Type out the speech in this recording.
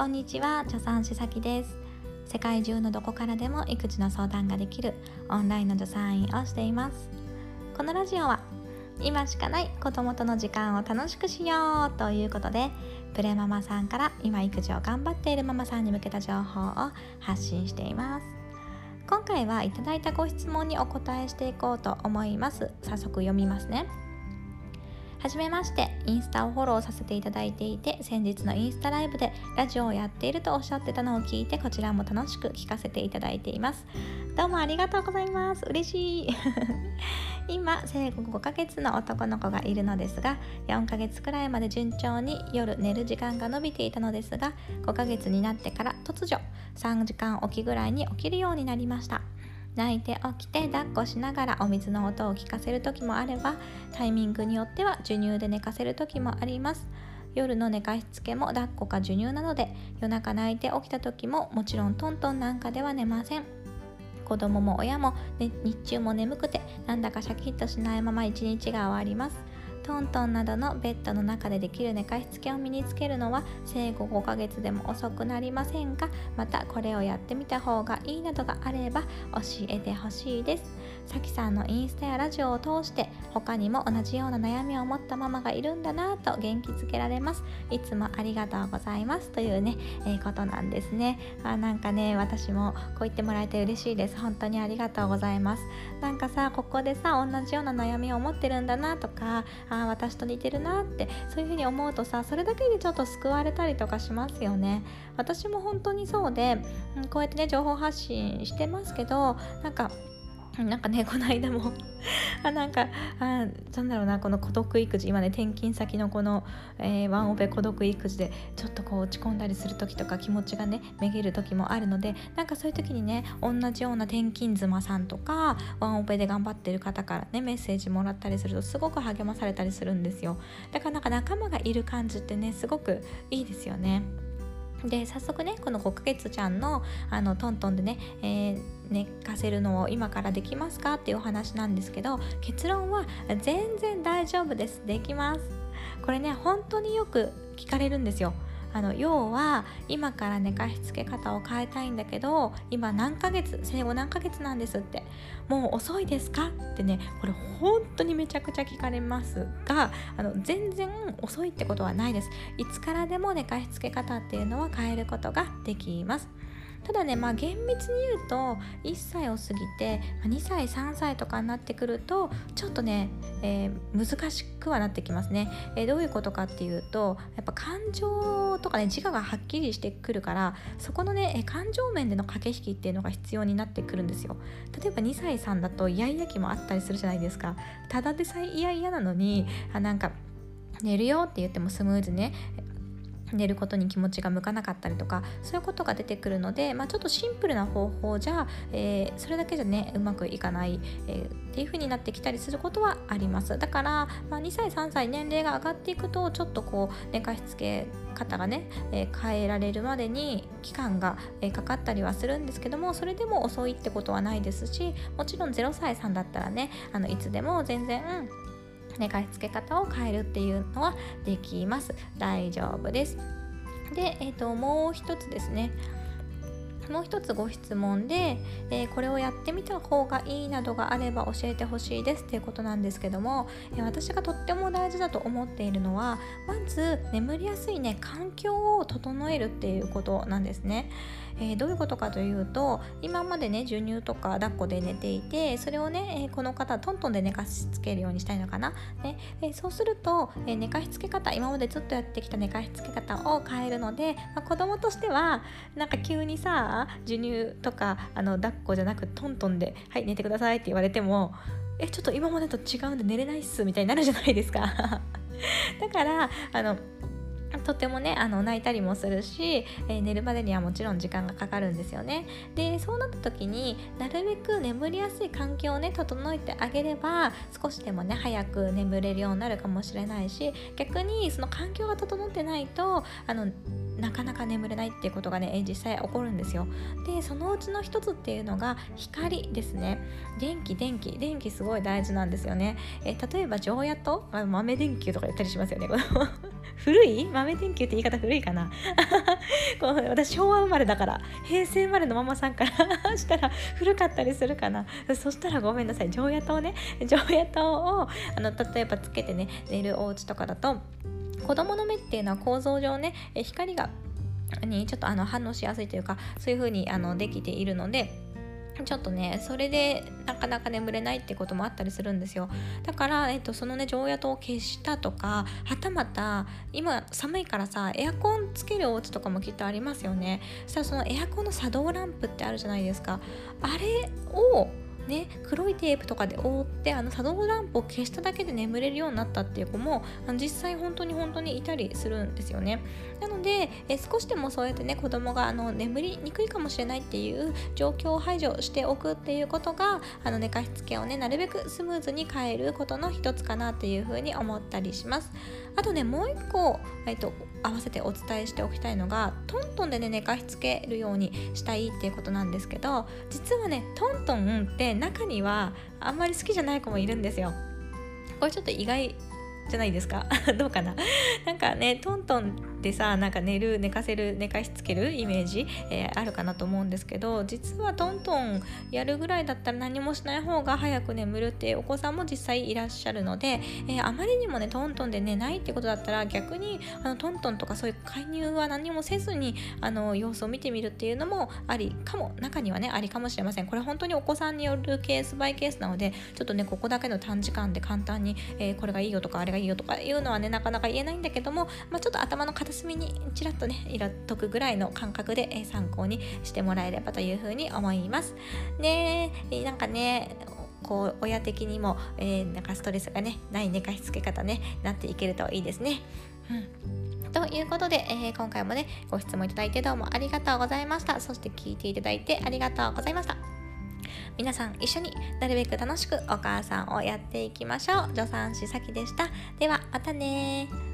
こんにちは。助産師咲です。世界中のどこからでも育児の相談ができるオンラインの助産院をしています。このラジオは今しかない子供との時間を楽しくしようということでプレママさんから今育児を頑張っているママさんに向けた情報を発信しています。今回はいただいたご質問にお答えしていこうと思います。早速読みますね。はじめまして、インスタをフォローさせていただいていて、先日のインスタライブでラジオをやっているとおっしゃってたのを聞いて、こちらも楽しく聞かせていただいています。どうもありがとうございます。嬉しい。今、生後5ヶ月の男の子がいるのですが、4ヶ月くらいまで順調に夜寝る時間が伸びていたのですが、5ヶ月になってから突如、3時間おきぐらいに起きるようになりました。泣いて起きて抱っこしながらお水の音を聞かせる時もあればタイミングによっては授乳で寝かせる時もあります。夜の寝かしつけも抱っこか授乳なので夜中泣いて起きた時ももちろんトントンなんかでは寝ません。子供も親も、ね、日中も眠くてなんだかシャキッとしないまま一日が終わります。トントンなどのベッドの中でできる寝かしつけを身につけるのは生後5ヶ月でも遅くなりませんがまたこれをやってみた方がいいなどがあれば教えてほしいです。さきさんのインスタやラジオを通して他にも同じような悩みを持ったママがいるんだなと元気づけられます。いつもありがとうございますというね、えー、ことなんですね。あなんかね私もこう言ってもらえて嬉しいです。本当にありがとうございます。なんかさここでさ同じような悩みを持ってるんだなとかあ私と似てるなってそういうふうに思うとさそれだけでちょっと救われたりとかしますよね。私も本当にそうで、うん、こうやってね情報発信してますけどなんかなんかね この間もあなんかあなんだろうなこの孤独育児今ね転勤先のこの、えー、ワンオペ孤独育児でちょっとこう落ち込んだりする時とか気持ちがねめげる時もあるのでなんかそういう時にね同じような転勤妻さんとかワンオペで頑張ってる方からねメッセージもらったりするとすごく励まされたりするんですよだからなんか仲間がいる感じってねすごくいいですよね。で早速ねこの5ヶ月ちゃんのあのトントンでね、えー、寝かせるのを今からできますかっていうお話なんですけど結論は全然大丈夫です。できます。これね本当によく聞かれるんですよ。あの要は今から寝かしつけ方を変えたいんだけど今何ヶ月生後何ヶ月なんですって。もう遅いですか？ってねこれ本当にめちゃくちゃ聞かれますがあの全然遅いってことはないです。いつからでも寝かしつけ方っていうのは変えることができます。ただね、まあ、厳密に言うと1歳を過ぎて2歳3歳とかになってくるとちょっとね、えー、難しくはなってきますね、えー、どういうことかっていうとやっぱ感情とかね自我がはっきりしてくるからそこのね感情面での駆け引きっていうのが必要になってくるんですよ。例えば2歳さんだとイヤイヤ期もあったりするじゃないですか。ただでさえイヤイヤなのにあなんか寝るよって言ってもスムーズね寝ることに気持ちが向かなかったりとかそういうことが出てくるので、まあ、ちょっとシンプルな方法じゃ、えー、それだけじゃねうまくいかない、えー、っていう風になってきたりすることはあります。だから、まあ、2歳3歳年齢が上がっていくとちょっとこう寝かしつけ方がね、えー、変えられるまでに期間が、えー、かかったりはするんですけどもそれでも遅いってことはないですしもちろん0歳さんだったらねあのいつでも全然、うん寝かしつけ方を変えるっていうのはできます。大丈夫です。で、えーと、もう一つですね。もう一つご質問で、えー、これをやってみた方がいいなどがあれば教えてほしいですっていうことなんですけども、え、私がとっても大事だと思っているのはまず眠りやすいね環境を整えるっていうことなんですね。えー、どういうことかというと今までね授乳とか抱っこで寝ていてそれをね、えー、この方トントンで寝かしつけるようにしたいのかな、ねえー、そうすると、え寝かしつけ方今までずっとやってきた寝かしつけ方を変えるので、まあ、子供としてはなんか急にさ授乳とかあの抱っこじゃなくトントンで「はい寝てください」って言われてもえちょっと今までと違うんで寝れないっすみたいになるじゃないですか。だからあのとてもねあの泣いたりもするし、えー、寝るまでにはもちろん時間がかかるんですよね。でそうなった時になるべく眠りやすい環境をね整えてあげれば少しでもね早く眠れるようになるかもしれないし逆にその環境が整ってないとあのなかなか眠れないっていうことがね実際起こるんですよ。でそのうちの一つっていうのが光ですね。電気電気。電気すごい大事なんですよね。え例えば常夜と豆電球とか言ったりしますよね。古い豆電球って言い方古いかな。こう私昭和生まれだから平成生まれのママさんから したら古かったりするかな。そしたらごめんなさい。常夜灯ね常夜灯をあの例えばつけてね寝るお家とかだと子供の目っていうのは構造上ね光がにちょっとあの反応しやすいというかそういう風にあにできているのでちょっとねそれでなかなか眠れないってこともあったりするんですよ。だから、えっと、そのね常夜灯を消したとかはたまた今寒いからさエアコンつけるお家とかもきっとありますよね。そしたらそのエアコンの作動ランプってあるじゃないですか。あれをね、黒いテープとかで覆ってあの作動ランプを消しただけで眠れるようになったっていう子もあの実際本当に本当にいたりするんですよね。なのでえ少しでもそうやってね子供があの眠りにくいかもしれないっていう状況を排除しておくっていうことがあの寝かしつけをねなるべくスムーズに変えることの一つかなっていうふうに思ったりします。あとねもう一個、えっと、合わせてお伝えしておきたいのがトントンでね寝かしつけるようにしたいっていうことなんですけど実はねトントンって中にはあんまり好きじゃない子もいるんですよ。これちょっと意外じゃないですか。どうかな。なんかねトントンでさなんか寝る寝かせる寝かしつけるイメージ、えー、あるかなと思うんですけど実はトントンやるぐらいだったら何もしない方が早く眠るってお子さんも実際いらっしゃるので、えー、あまりにもねトントンで寝ないってことだったら逆にあのトントンとかそういう介入は何もせずにあの様子を見てみるっていうのもありかも。中にはねありかもしれません。これ本当にお子さんによるケースバイケースなのでちょっとねここだけの短時間で簡単に、えー、これがいいよとかあれがいいよとかいうのはねなかなか言えないんだけども、まあ、ちょっと頭の片隅にちらっとね色解くぐらいの感覚で、え参考にしてもらえればというふうに思います。でなんかねこう親的にも、えー、なんかストレスがねない寝かしつけ方ねなっていけるといいですね。うん。ということで、えー、今回もねご質問いただいてどうもありがとうございました。そして聞いていただいてありがとうございました。皆さん一緒になるべく楽しくお母さんをやっていきましょう。助産師さきでした。ではまたね